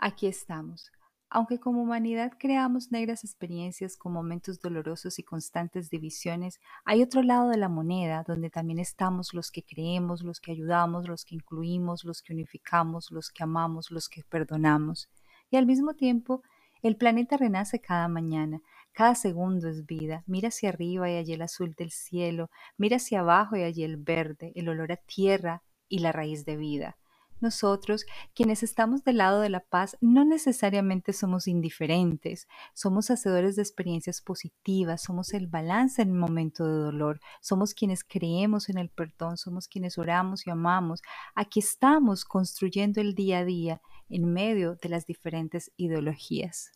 Aquí estamos. Aunque como humanidad creamos negras experiencias con momentos dolorosos y constantes divisiones, hay otro lado de la moneda donde también estamos los que creemos, los que ayudamos, los que incluimos, los que unificamos, los que amamos, los que perdonamos. Y al mismo tiempo, el planeta renace cada mañana, cada segundo es vida. Mira hacia arriba y allí el azul del cielo, mira hacia abajo y allí el verde, el olor a tierra y la raíz de vida. Nosotros, quienes estamos del lado de la paz, no necesariamente somos indiferentes, somos hacedores de experiencias positivas, somos el balance en el momento de dolor, somos quienes creemos en el perdón, somos quienes oramos y amamos. Aquí estamos construyendo el día a día en medio de las diferentes ideologías.